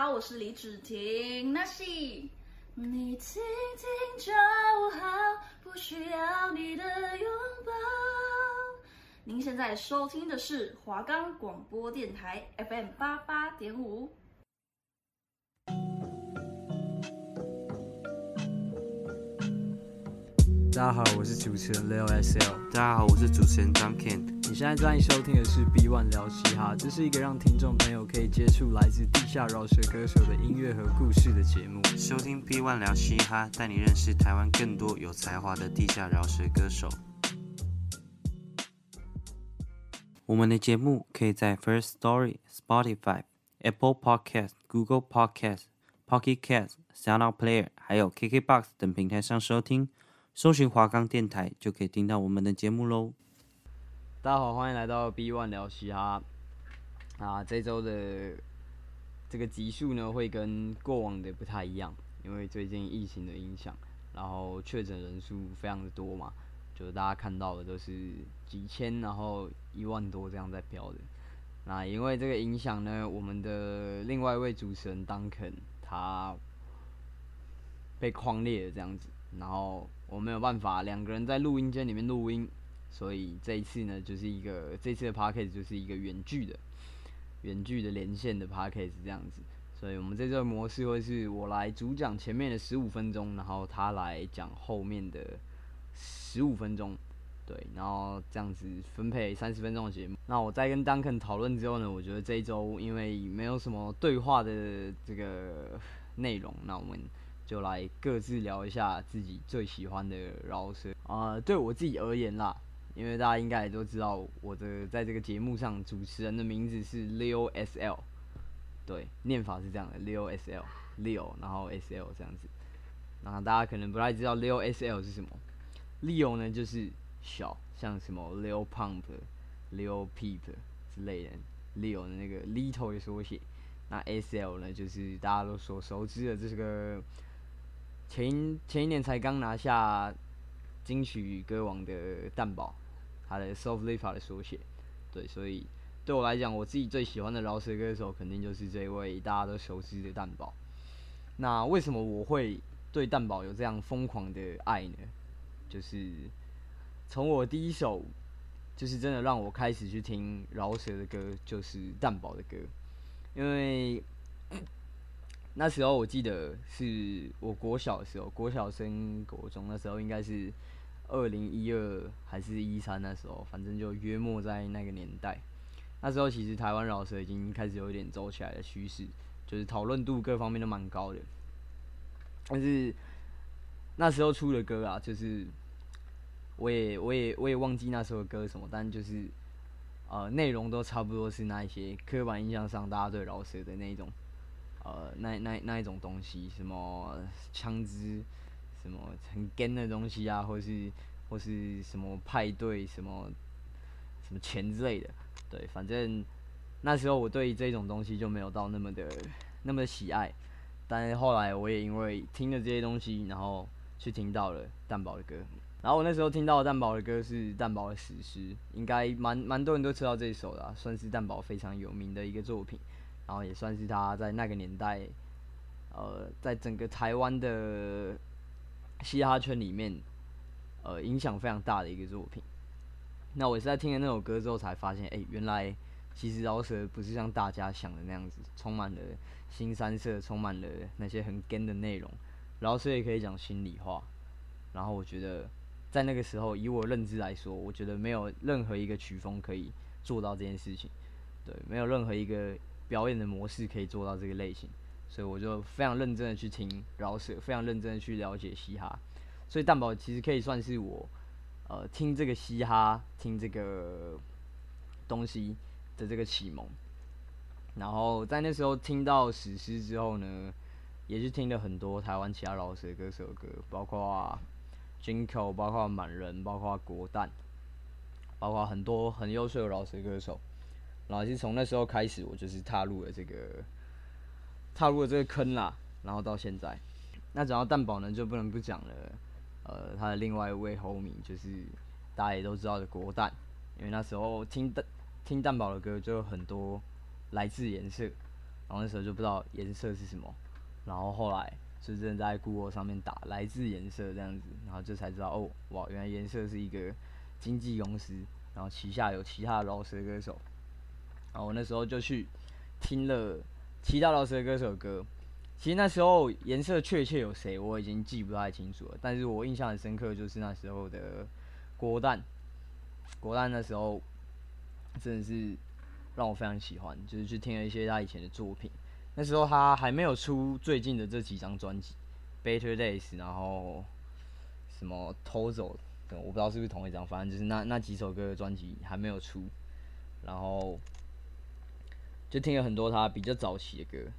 好，我是李芷婷，那是你听听就好，不需要你的拥抱。您现在收听的是华冈广播电台 FM 八八点五。大家好，我是主持人 Leo SL。大家好，我是主持人 Duncan。你现在正在收听的是 B One 聊嘻哈，这是一个让听众朋友可以接触来自地下饶舌歌手的音乐和故事的节目。收听 B One 聊嘻哈，带你认识台湾更多有才华的地下饶舌歌手。我们的节目可以在 First Story、Spotify、Apple Podcast、Google Podcast、Pocket Cast、SoundOut Player，还有 KKBox 等平台上收听。搜寻华冈电台就可以听到我们的节目喽。大家好，欢迎来到 B One 聊嘻哈。啊，这周的这个集数呢，会跟过往的不太一样，因为最近疫情的影响，然后确诊人数非常的多嘛，就是大家看到的都是几千，然后一万多这样在飙的。那因为这个影响呢，我们的另外一位主持人 Duncan 他被框裂了这样子，然后。我没有办法，两个人在录音间里面录音，所以这一次呢，就是一个这次的 podcast 就是一个远距的、远距的连线的 podcast 这样子。所以我们这次的模式会是我来主讲前面的十五分钟，然后他来讲后面的十五分钟，对，然后这样子分配三十分钟的节目。那我在跟 Duncan 讨论之后呢，我觉得这一周因为没有什么对话的这个内容，那我们。就来各自聊一下自己最喜欢的饶舌啊、对我自己而言啦，因为大家应该也都知道，我的在这个节目上主持人的名字是 Leo SL，对，念法是这样的，Leo SL，Leo，然后 SL 这样子。那大家可能不太知道 Leo SL 是什么，Leo 呢就是小，像什么 Leo Pump、Leo Peep 之类的，Leo 的那个 Little 的缩写。那 SL 呢就是大家都所熟知的这个。前前一年才刚拿下金曲歌王的蛋堡，他的 Soft Lipa 的缩写，对，所以对我来讲，我自己最喜欢的饶舌歌手肯定就是这位大家都熟知的蛋堡。那为什么我会对蛋堡有这样疯狂的爱呢？就是从我第一首，就是真的让我开始去听饶舌的歌，就是蛋堡的歌，因为。那时候我记得是我国小的时候，国小升国中，那时候应该是二零一二还是一三那时候，反正就约莫在那个年代。那时候其实台湾饶舌已经开始有一点走起来的趋势，就是讨论度各方面都蛮高的。但是那时候出的歌啊，就是我也我也我也忘记那时候的歌什么，但就是呃内容都差不多是那一些刻板印象上大家对饶舌的那一种。呃，那那那一种东西，什么枪支，什么很 gun 的东西啊，或是或是什么派对，什么什么钱之类的，对，反正那时候我对这种东西就没有到那么的那么的喜爱。但是后来我也因为听了这些东西，然后去听到了蛋堡的歌，然后我那时候听到蛋堡的歌是蛋堡的史诗，应该蛮蛮多人都知道这一首的啊，算是蛋堡非常有名的一个作品。然后也算是他在那个年代，呃，在整个台湾的嘻哈圈里面，呃，影响非常大的一个作品。那我是在听了那首歌之后才发现，哎，原来其实饶舌不是像大家想的那样子，充满了新三色，充满了那些很根的内容。饶舌也可以讲心里话。然后我觉得，在那个时候，以我认知来说，我觉得没有任何一个曲风可以做到这件事情。对，没有任何一个。表演的模式可以做到这个类型，所以我就非常认真的去听饶舌，非常认真的去了解嘻哈。所以蛋堡其实可以算是我，呃，听这个嘻哈，听这个东西的这个启蒙。然后在那时候听到史诗之后呢，也是听了很多台湾其他饶舌歌手的歌，包括 Jinko，包括满人，包括国蛋，包括很多很优秀的饶舌歌手。然后是从那时候开始，我就是踏入了这个，踏入了这个坑啦。然后到现在，那讲到蛋堡呢，就不能不讲了。呃，他的另外一位 homie 就是大家也都知道的国蛋，因为那时候听蛋听蛋堡的歌就有很多来自颜色，然后那时候就不知道颜色是什么，然后后来就真的在 Google 上面打来自颜色这样子，然后就才知道哦，哇，原来颜色是一个经纪公司，然后旗下有其他的饶舌歌手，然后我那时候就去听了其他饶舌歌手歌。其实那时候颜色确切有谁，我已经记不太清楚了。但是我印象很深刻，就是那时候的国旦，国旦那时候真的是让我非常喜欢，就是去听了一些他以前的作品。那时候他还没有出最近的这几张专辑，《Better Days》，然后什么偷走，我不知道是不是同一张，反正就是那那几首歌的专辑还没有出，然后就听了很多他比较早期的歌，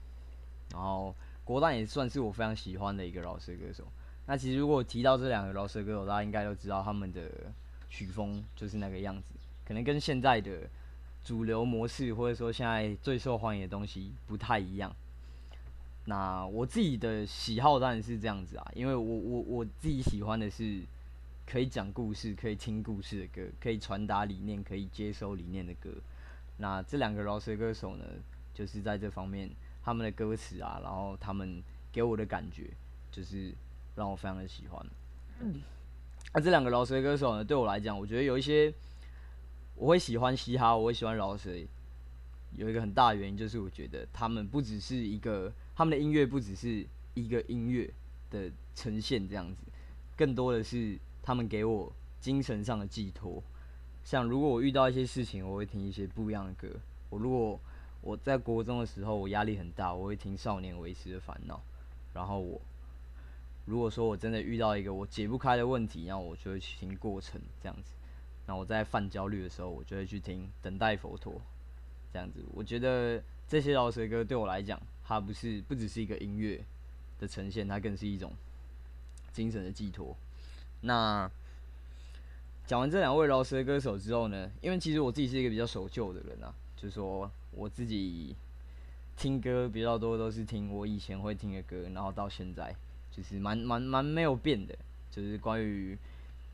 然后。国蛋也算是我非常喜欢的一个饶舌歌手。那其实如果提到这两个饶舌歌手，大家应该都知道他们的曲风就是那个样子，可能跟现在的主流模式或者说现在最受欢迎的东西不太一样。那我自己的喜好当然是这样子啊，因为我我我自己喜欢的是可以讲故事、可以听故事的歌，可以传达理念、可以接收理念的歌。那这两个饶舌歌手呢，就是在这方面。他们的歌词啊，然后他们给我的感觉，就是让我非常的喜欢。嗯，那、啊、这两个饶舌歌手呢，对我来讲，我觉得有一些我会喜欢嘻哈，我会喜欢饶舌，有一个很大的原因就是我觉得他们不只是一个，他们的音乐不只是一个音乐的呈现这样子，更多的是他们给我精神上的寄托。像如果我遇到一些事情，我会听一些不一样的歌。我如果我在国中的时候，我压力很大，我会听《少年维持的烦恼》。然后我如果说我真的遇到一个我解不开的问题，然后我就会去听《过程》这样子。那我在犯焦虑的时候，我就会去听《等待佛陀》这样子。我觉得这些饶舌歌对我来讲，它不是不只是一个音乐的呈现，它更是一种精神的寄托。那讲完这两位饶舌歌手之后呢，因为其实我自己是一个比较守旧的人啊。就是说，我自己听歌比较多，都是听我以前会听的歌，然后到现在就是蛮蛮蛮没有变的。就是关于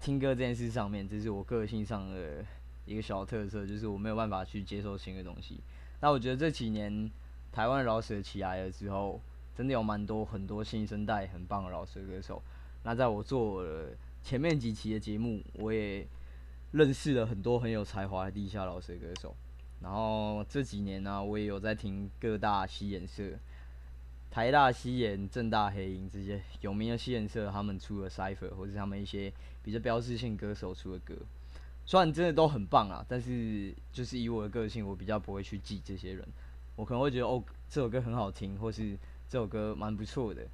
听歌这件事上面，这是我个性上的一个小特色，就是我没有办法去接受新的东西。那我觉得这几年台湾饶舌起来了之后，真的有蛮多很多新生代很棒的饶舌歌手。那在我做了前面几期的节目，我也认识了很多很有才华的地下饶舌歌手。然后这几年呢、我也有在听各大嘻研社、台大嘻研、政大黑音这些有名的嘻研社，他们出的 Cypher 或者他们一些比较标志性歌手出的歌，虽然真的都很棒啊，但是就是以我的个性，我比较不会去记这些人，我可能会觉得哦，这首歌很好听，或是这首歌蛮不错的。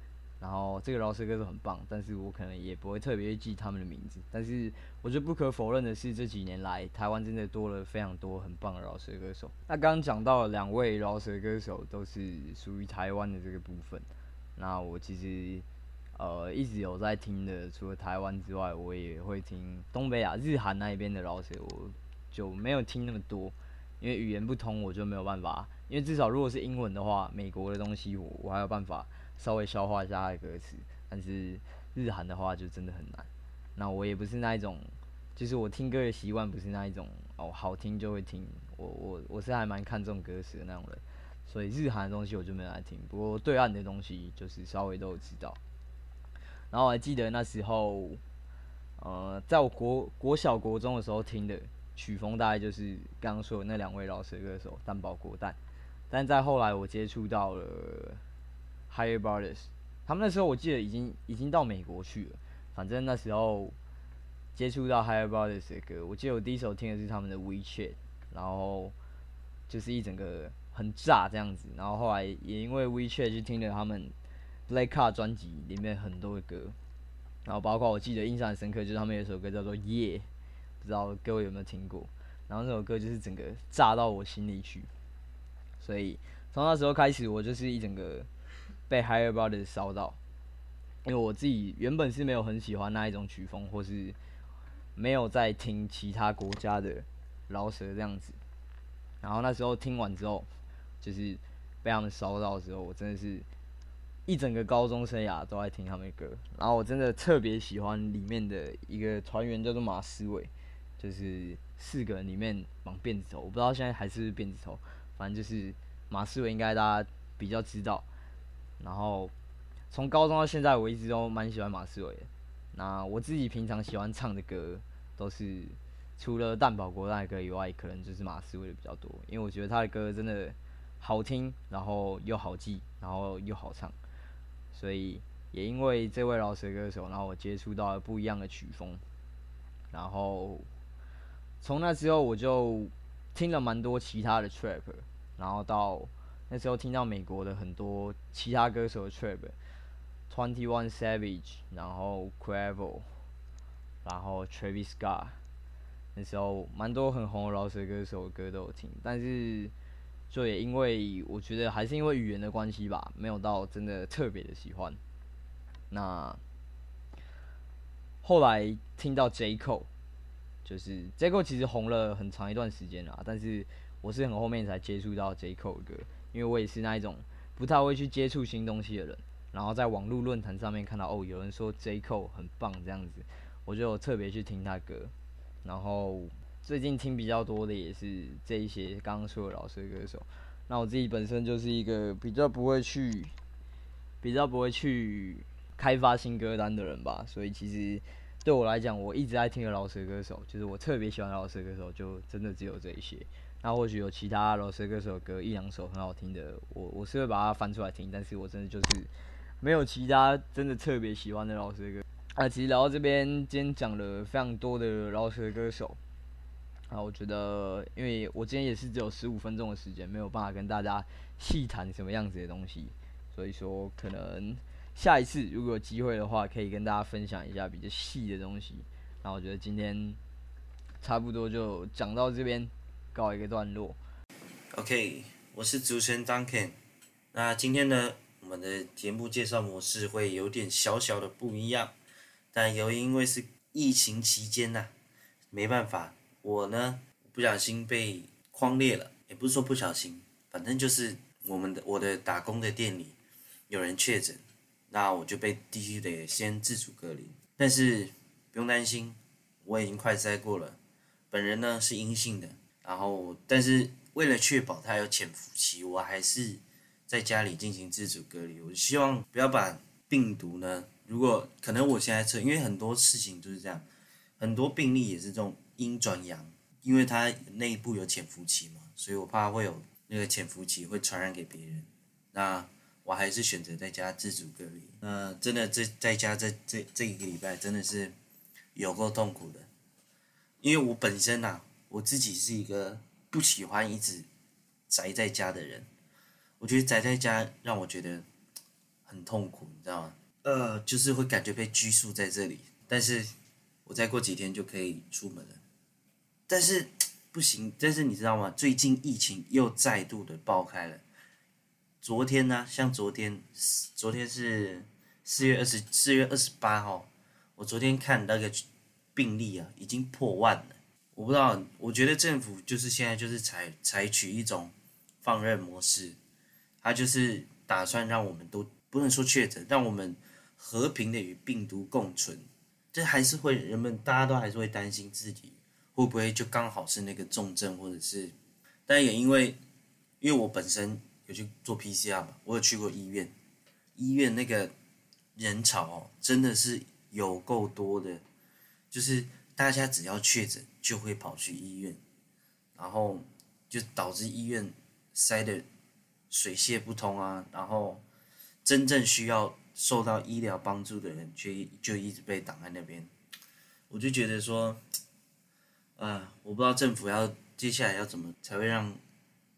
然后这个饶舌歌手很棒，但是我可能也不会特别记他们的名字。但是我觉得不可否认的是，这几年来台湾真的多了非常多很棒的饶舌歌手。那刚刚讲到两位饶舌歌手都是属于台湾的这个部分。那我其实呃一直有在听的，除了台湾之外，我也会听东北亚、日韩那一边的饶舌，我就没有听那么多，因为语言不通，我就没有办法。因为至少如果是英文的话，美国的东西我我还有办法。稍微消化一下他的歌词，但是日韩的话就真的很难。那我也不是那一种，就是我听歌的习惯不是那一种哦，好听就会听。我我我是还蛮看重歌词的那种人，所以日韩的东西我就没来听。不过对岸的东西就是稍微都有知道。然后我还记得那时候，呃，在我国国小国中的时候听的曲风大概就是刚刚说的那两位老师的歌手蛋堡国蛋，但在后来我接触到了。Higher Brothers，他们那时候我记得已经已经到美国去了。反正那时候接触到 Higher Brothers 的歌，我记得我第一首听的是他们的 WeChat，然后就是一整个很炸这样子。然后后来也因为 WeChat 去听了他们 Black Card 专辑里面很多的歌，然后包括我记得印象很深刻，就是他们有一首歌叫做 Yeah，不知道各位有没有听过？然后那首歌就是整个炸到我心里去，所以从那时候开始，我就是一整个。被 Higher Brothers 烧到，因为我自己原本是没有很喜欢那一种曲风，或是没有在听其他国家的饶舌这样子。然后那时候听完之后，就是被他们烧到之后，我真的是一整个高中生涯都在听他们的歌。然后我真的特别喜欢里面的一个团员叫做马思伟，就是四个人里面绑辫子头，我不知道现在还是不是辫子头，反正就是马思伟应该大家。比较知道。然后从高中到现在，我一直都蛮喜欢马思唯的。那我自己平常喜欢唱的歌，都是除了蛋堡国蛋的歌以外，可能就是马思唯的比较多，因为我觉得他的歌真的好听，然后又好记，然后又好唱，所以也因为这位饶舌歌手，然后我接触到了不一样的曲风，然后从那之后我就听了蛮多其他的 trap，然后到那时候听到美国的很多其他歌手的 trap，Twenty One Savage，然后 Quavo，然后 Travis Scott，那时候蛮多很红的饶舌歌手的歌都有听，但是就也因为我觉得还是因为语言的关系吧，没有到真的特别的喜欢。那后来听到 J. Cole，就是 J. Cole 其实红了很长一段时间啦，但是我是很后面才接触到 J. Cole 的歌，因为我也是那一种不太会去接触新东西的人，然后在网络论坛上面看到哦，有人说 jco 很棒这样子，我就特别去听他歌，然后最近听比较多的也是这一些刚刚说的饶舌歌手，那我自己本身就是一个比较不会去，比较不会去。开发新歌单的人吧，所以其实对我来讲，我一直在听的饶舌歌手，就是我特别喜欢饶舌歌手，就真的只有这一些。那或许有其他饶舌歌手歌一两首很好听的，我我是会把它翻出来听，但是我真的就是没有其他真的特别喜欢的饶舌歌。啊，其实聊到这边，今天讲了非常多的饶舌歌手，啊，我觉得因为我今天也是只有十五分钟的时间，没有办法跟大家细谈什么样子的东西，所以说可能。下一次如果有机会的话，可以跟大家分享一下比较细的东西。那我觉得今天差不多就讲到这边，告一个段落。OK，我是主持人 Duncan。那今天呢，我们的节目介绍模式会有点小小的不一样，但由于因为是疫情期间呐、没办法，我呢不小心被框裂了，也不是说不小心，反正就是我们的我的打工的店里有人确诊。那我就被必须得先自主隔离，但是不用担心，我已经快筛过了，本人呢是阴性的。然后，但是为了确保他有潜伏期，我还是在家里进行自主隔离。我希望不要把病毒呢，如果可能，我现在测，因为很多事情就是这样，很多病例也是这种阴转阳，因为它内部有潜伏期嘛，所以我怕会有那个潜伏期会传染给别人。那。我还是选择在家自主隔离。那真的这在家这这这一个礼拜真的是有够痛苦的，因为我本身呐、啊，我自己是一个不喜欢一直宅在家的人。我觉得宅在家让我觉得很痛苦，你知道吗？呃，就是会感觉被拘束在这里。但是我再过几天就可以出门了。但是不行，但是你知道吗？最近疫情又再度的爆开了。昨天呢、像昨天，昨天是四月二十四月二十八号，我昨天看那个病例啊，已经破万了。我不知道，我觉得政府就是现在就是采采取一种放任模式，他就是打算让我们都不能说确诊，让我们和平的与病毒共存。这还是会人们大家都还是会担心自己会不会就刚好是那个重症，或者是，但也因为因为我本身。有去做 PCR 嘛？我有去过医院，医院那个人潮哦，真的是有够多的，就是大家只要确诊就会跑去医院，然后就导致医院塞得水泄不通啊，然后真正需要受到医疗帮助的人却就一直被挡在那边，我就觉得说，啊，我不知道政府要接下来要怎么才会让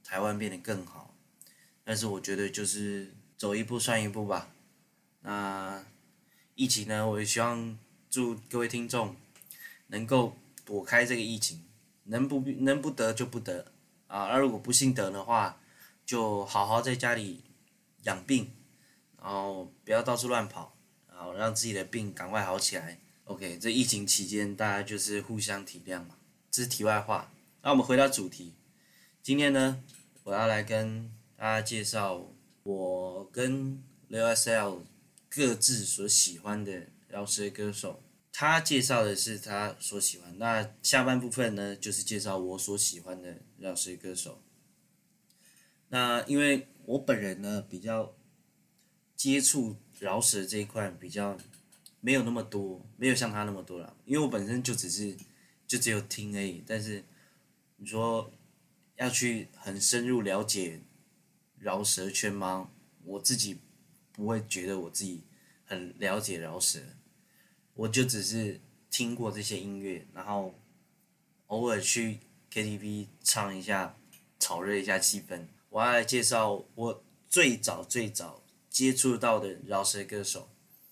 台湾变得更好。但是我觉得就是走一步算一步吧。那疫情呢，我也希望祝各位听众能够躲开这个疫情，能不能不得就不得啊。而如果不幸得的话，就好好在家里养病，然后不要到处乱跑，然后让自己的病赶快好起来。OK，这疫情期间大家就是互相体谅嘛。这是题外话。那我们回到主题，今天呢，我要来跟。大家介绍我跟 L.S.L 各自所喜欢的饶舌歌手，他介绍的是他所喜欢。那下半部分呢，就是介绍我所喜欢的饶舌歌手。那因为我本人呢比较接触饶舌这一块比较没有那么多，没有像他那么多了，因为我本身就只是就只有听而已。但是你说要去很深入了解饶舌圈吗？我自己不会觉得我自己很了解饶舌，我就只是听过这些音乐，然后偶尔去 KTV 唱一下，炒热一下气氛。我要来介绍我最早最早接触到的饶舌歌手，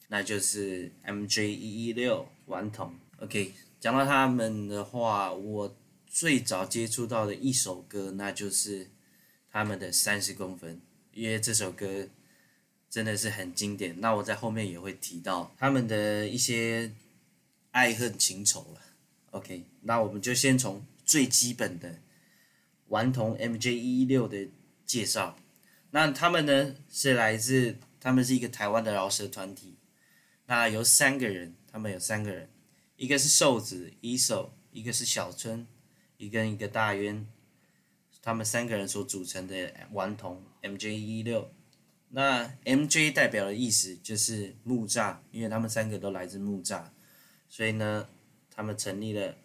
那就是 MJ116 顽童。OK，讲到他们的话，我最早接触到的一首歌，那就是他们的《三十公分》，因为这首歌真的是很经典。那我在后面也会提到他们的一些爱恨情仇了。OK，那我们就先从最基本的顽童 MJ116 的。介绍，那他们呢是来自，他们是一个台湾的饶舌团体，那有三个人，他们有三个人，一个是瘦子 Eso，一个是小春，一个一个大渊，他们三个人所组成的顽童 MJ116，那 MJ 代表的意思就是木栅，因为他们三个都来自木栅，所以呢，他们成立了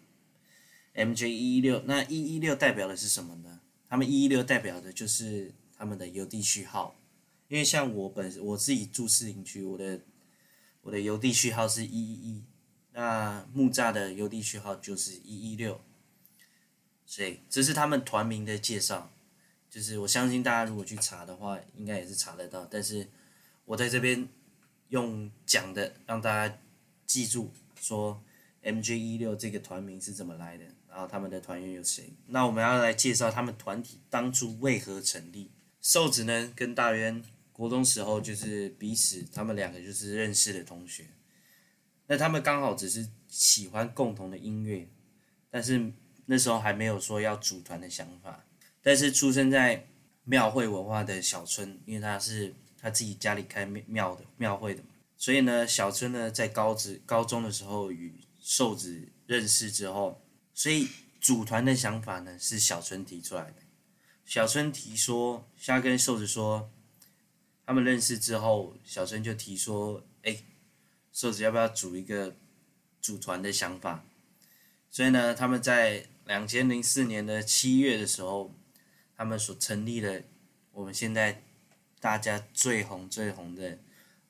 MJ116，那116代表的是什么呢？他们一一六代表的就是他们的邮递序号，因为像我本我自己住士林区，我的我的邮递序号是一一一，那木栅的邮递序号就是一一六，所以这是他们团名的介绍，就是我相信大家如果去查的话，应该也是查得到，但是我在这边用讲的让大家记住说 MJ 一六这个团名是怎么来的。然后他们的团员有谁？那我们要来介绍他们团体当初为何成立。瘦子呢，跟大渊国中时候就是彼此，他们两个就是认识的同学。那他们刚好只是喜欢共同的音乐，但是那时候还没有说要组团的想法。但是出生在庙会文化的小春，因为他是他自己家里开庙的庙会的嘛，所以呢，小春呢在高职高中的时候与瘦子认识之后。所以组团的想法呢，是小春提出来的。小春提说，瞎跟瘦子说，他们认识之后，小春就提说：“哎，瘦子要不要组一个组团的想法？”所以呢，他们在两千零四年的七月的时候，他们所成立的我们现在大家最红最红的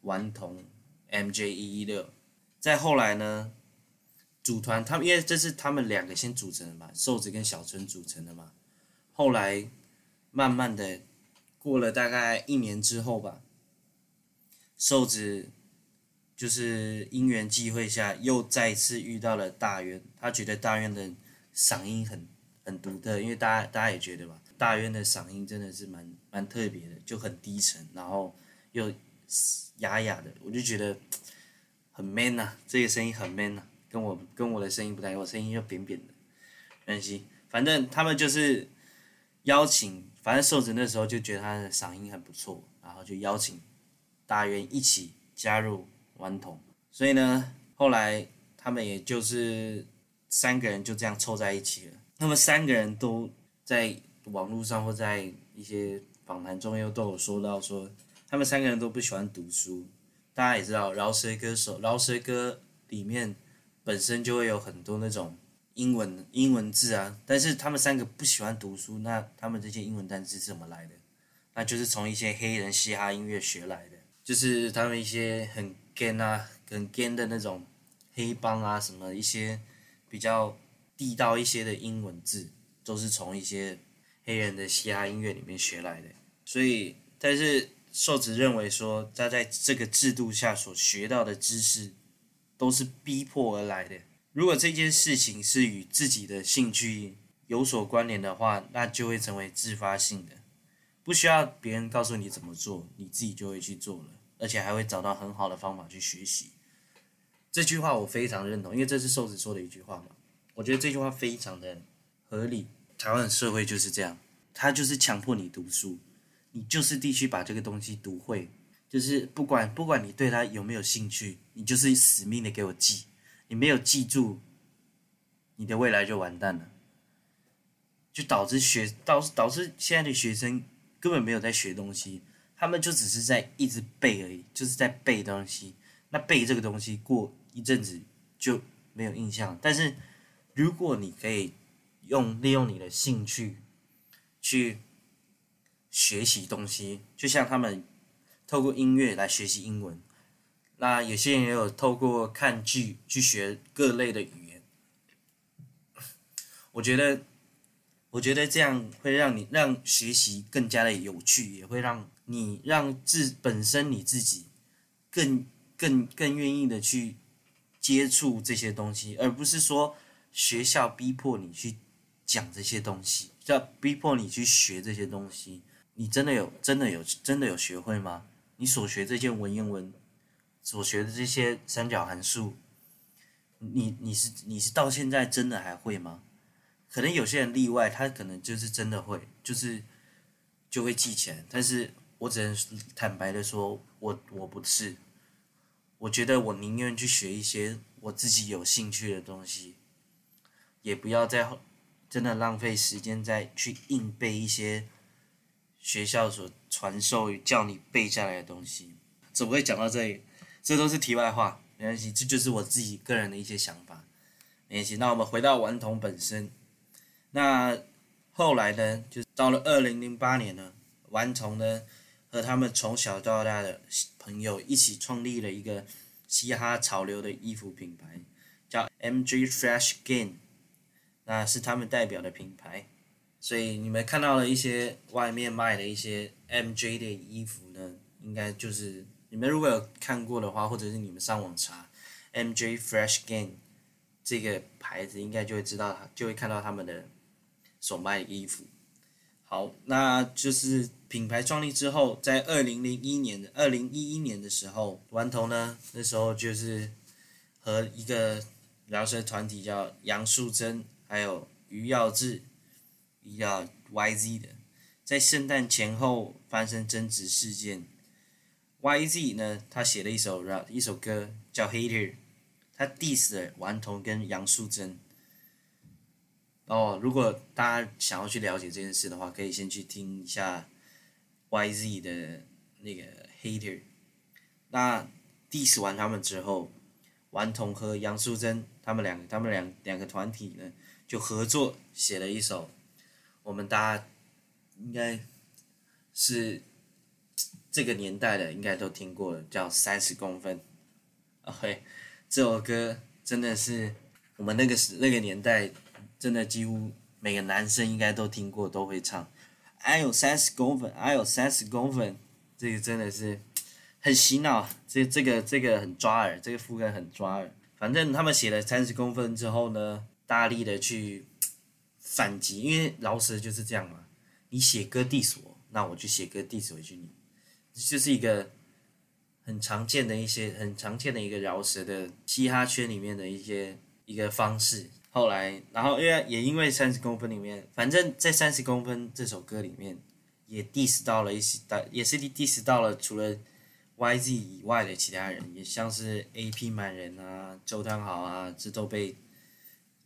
顽童 MJ116。再后来呢，组团，他们因为这是他们两个先组成的嘛，瘦子跟小春组成的嘛。后来慢慢的过了大概一年之后吧，瘦子就是因缘际会下又再次遇到了大渊，他觉得大渊的嗓音很很独特，因为大家大家也觉得吧，大渊的嗓音真的是蛮蛮特别的，就很低沉，然后又哑哑的，我就觉得很 man 呐、啊，这个声音很 man 呐、啊。跟我跟我的声音不太一样，我声音又扁扁的，没关系，反正他们就是邀请，反正瘦子那时候就觉得他的嗓音很不错，然后就邀请大渊一起加入顽童，所以呢，后来他们也就是三个人就这样凑在一起了。他们三个人都在网络上或在一些访谈中又都有说到说，他们三个人都不喜欢读书。大家也知道，饶舌歌手，饶舌歌里面。本身就会有很多那种英文英文字啊，但是他们三个不喜欢读书，那他们这些英文单词是怎么来的？那就是从一些黑人嘻哈音乐学来的，就是他们一些很 gang 啊、很 gang 的那种黑帮啊，什么一些比较地道一些的英文字，都是从一些黑人的嘻哈音乐里面学来的。所以，但是瘦子认为说，他在这个制度下所学到的知识。都是逼迫而来的。如果这件事情是与自己的兴趣有所关联的话，那就会成为自发性的，不需要别人告诉你怎么做，你自己就会去做了，而且还会找到很好的方法去学习。这句话我非常认同，因为这是瘦子说的一句话嘛。我觉得这句话非常的合理。台湾的社会就是这样，他就是强迫你读书，你就是必须把这个东西读会。就是不管不管你对他有没有兴趣，你就是死命的给我记，你没有记住，你的未来就完蛋了，就导致学导致导致现在的学生根本没有在学东西，他们就只是在一直背而已，就是在背东西。那背这个东西过一阵子就没有印象，但是如果你可以用利用你的兴趣去学习东西，就像他们透过音乐来学习英文，那有些人也有透过看剧去学各类的语言。我觉得，我觉得这样会让你让学习更加的有趣，也会让你让自本身你自己更。更更愿意的去接触这些东西，而不是说学校逼迫你去讲这些东西，要逼迫你去学这些东西。你真的有真的有真的有学会吗？你所学这些文言文，所学的这些三角函数，你你是你是到现在真的还会吗？可能有些人例外，他可能就是真的会，就是就会记起来。但是我只能坦白的说，我我不是。我觉得我宁愿去学一些我自己有兴趣的东西，也不要再真的浪费时间再去硬背一些学校所传授叫你背下来的东西。怎么会讲到这里？这都是题外话，没关系，这就是我自己个人的一些想法。没关系，那我们回到顽童本身。那后来呢，就到了二零零八年呢，顽童呢。和他们从小到大的朋友一起创立了一个嘻哈潮流的衣服品牌，叫 M.G. Fresh Game 那是他们代表的品牌。所以你们看到了一些外面卖的一些 MJ 的衣服呢，应该就是你们如果有看过的话，或者是你们上网查 MJ Fresh Gang 这个牌子，应该就会知道，就会看到他们的所卖的衣服。好，那就是品牌创立之后，在二零零一年的二零一一年的时候，顽童呢，那时候就是和一个饶舌团体叫杨树珍，还有余耀志，一个 YZ 的，在圣诞前后发生争执事件。YZ 呢，他写了一首 rap 一首歌叫 Hater，他 diss 了顽童跟杨素珍。哦，如果大家想要去了解这件事的话，可以先去听一下 YZ 的那个 Hater。那 diss 完他们之后，顽童和杨素珍他们两个，他们两两个团体呢就合作写了一首，我们大家应该是这个年代的应该都听过了，叫《三十公分》。OK，这首歌真的是我们那个时那个年代。真的几乎每个男生应该都听过，都会唱。I 有三十公分，I 有三十公分，这个真的是很洗脑。这这个这个很抓耳，这个副歌很抓耳。反正他们写了三十公分之后呢，大力的去反击，因为饶舌就是这样嘛。你写歌 diss 我，那我就写歌 diss 回去你。就是一个很常见的一些很常见的一个饶舌的嘻哈圈里面的一些一个方式。后来，然后因为也因为三十公分里面，反正在三十公分这首歌里面，也 diss 到了一些，也是 diss 到了除了 YZ 以外的其他人，也像是 AP 满人啊、周汤豪啊，这都被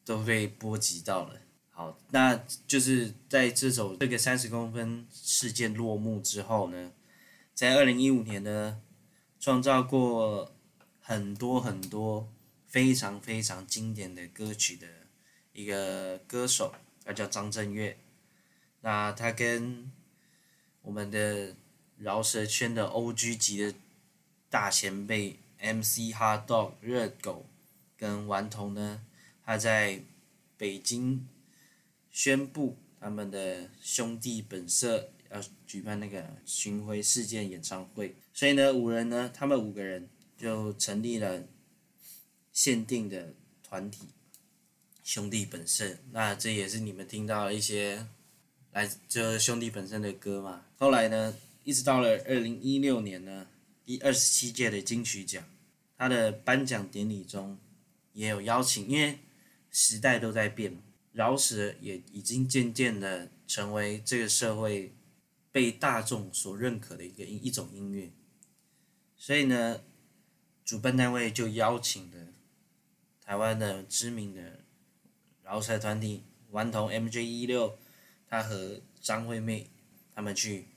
都被波及到了。好，那就是在这首这个三十公分事件落幕之后呢，在二零一五年呢，创造过很多很多。非常非常经典的歌曲的一个歌手，他叫张震岳。那他跟我们的饶舌圈的 OG 级的大前辈 MC HotDog 热狗跟顽童呢，他在北京宣布他们的兄弟本色要举办那个巡回世界演唱会，所以呢，五人呢，他们五个人就成立了。限定的团体兄弟本色，那这也是你们听到一些来自兄弟本色的歌嘛。后来呢，一直到了二零一六年呢，第二十七届的金曲奖，他的颁奖典礼中也有邀请，因为时代都在变，饶舌也已经渐渐的成为这个社会被大众所认可的一个一种音乐，所以呢，主办单位就邀请了。台湾的知名的饶舌团体顽童 MJ 一六，他和张惠妹他们去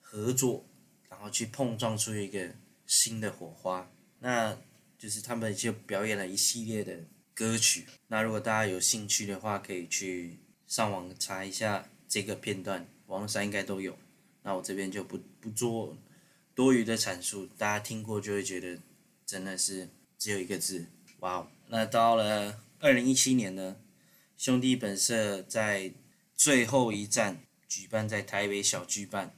合作，然后去碰撞出一个新的火花。那就是他们就表演了一系列的歌曲。那如果大家有兴趣的话，可以去上网查一下这个片段，网络上应该都有。那我这边就不不做多余的阐述，大家听过就会觉得真的是只有一个字，哇哦！那到了二零一七年呢，兄弟本色在最后一站举办在台北小巨蛋，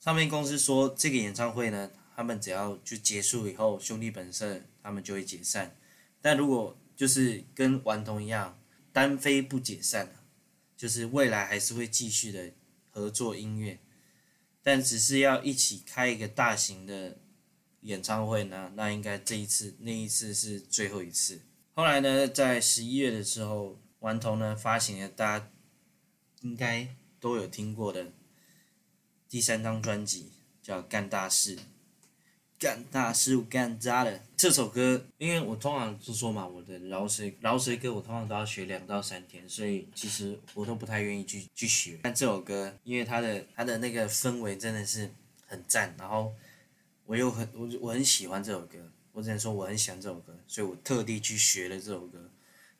唱片公司说这个演唱会呢，他们只要就结束以后，兄弟本色他们就会解散，但如果就是跟顽童一样单飞不解散，就是未来还是会继续的合作音乐。但只是要一起开一个大型的演唱会呢，那应该这一次那一次是最后一次。后来呢，在十一月的时候，顽童呢发行了大家应该都有听过的第三张专辑，叫《干大事》。干大事干渣了这首歌，因为我通常是说嘛，我的饶舌饶舌歌我通常都要学两到三天，所以其实我都不太愿意去去学。但这首歌，因为它的它的那个氛围真的是很赞，然后我又很我我很喜欢这首歌，我只能说我很喜欢这首歌，所以我特地去学了这首歌，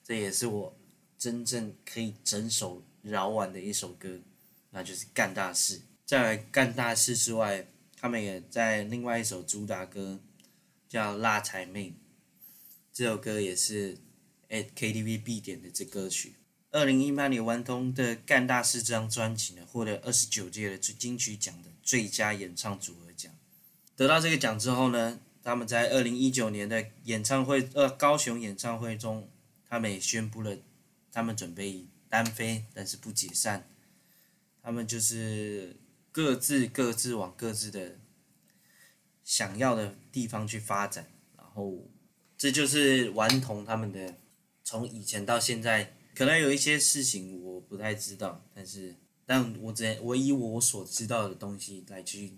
这也是我真正可以整首饶完的一首歌，那就是干大事。在干大事之外。他们也在另外一首主打歌叫《辣台妹》，这首歌也是 at KTV 必点的这歌曲。二零一八年顽童的《干大事》这张专辑呢，获得二十九届的金曲奖的最佳演唱组合奖。得到这个奖之后呢，他们在二零一九年的演唱会，呃，高雄演唱会中，他们也宣布了，他们准备单飞，但是不解散。他们就是。各自各自往各自的想要的地方去发展，然后这就是顽童他们的从以前到现在，可能有一些事情我不太知道，但是但我只我以我所知道的东西来去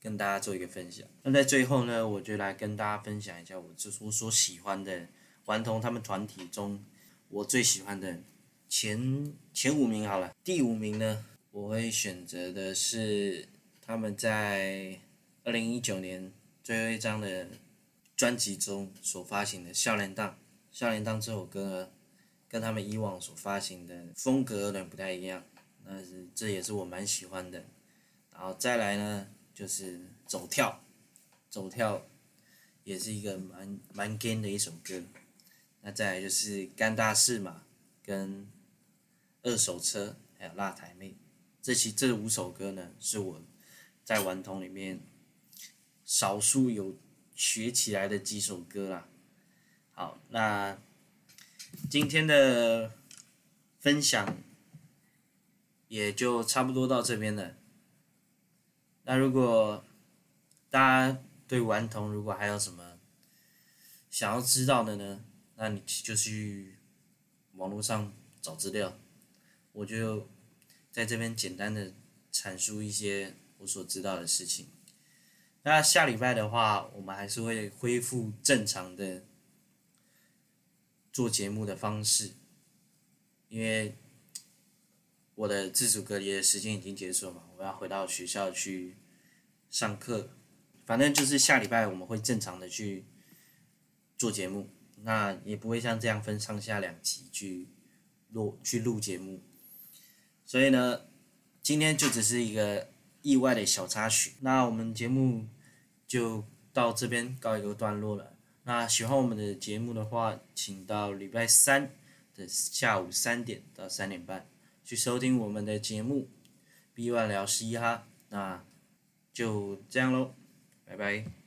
跟大家做一个分享。那在最后呢，我就来跟大家分享一下我就是我所喜欢的顽童他们团体中我最喜欢的前前五名好了，第五名呢。我会选择的是他们在二零一九年最后一张的专辑中所发行的《少年档》。《少年档》这首歌，跟他们以往所发行的风格有点不太一样，但是这也是我蛮喜欢的。然后再来呢，就是《走跳》，《走跳》也是一个蛮蛮 gay 的一首歌。那再来就是《干大事》嘛，跟《二手车》，还有《辣台妹》。这期这五首歌呢，是我在顽童里面少数有学起来的几首歌啦。好，那今天的分享也就差不多到这边了。那如果大家对顽童如果还有什么想要知道的呢，那你就去网络上找资料，我就。在这边简单的阐述一些我所知道的事情。那下礼拜的话，我们还是会恢复正常的做节目的方式，因为我的自主隔离的时间已经结束了嘛，我要回到学校去上课。反正就是下礼拜我们会正常的去做节目，那也不会像这样分上下两集去录去录节目。所以呢，今天就只是一个意外的小插曲。那我们节目就到这边告一个段落了。那喜欢我们的节目的话，请到礼拜三的下午三点到三点半去收听我们的节目《B One 聊嘻哈》。那就这样喽，拜拜。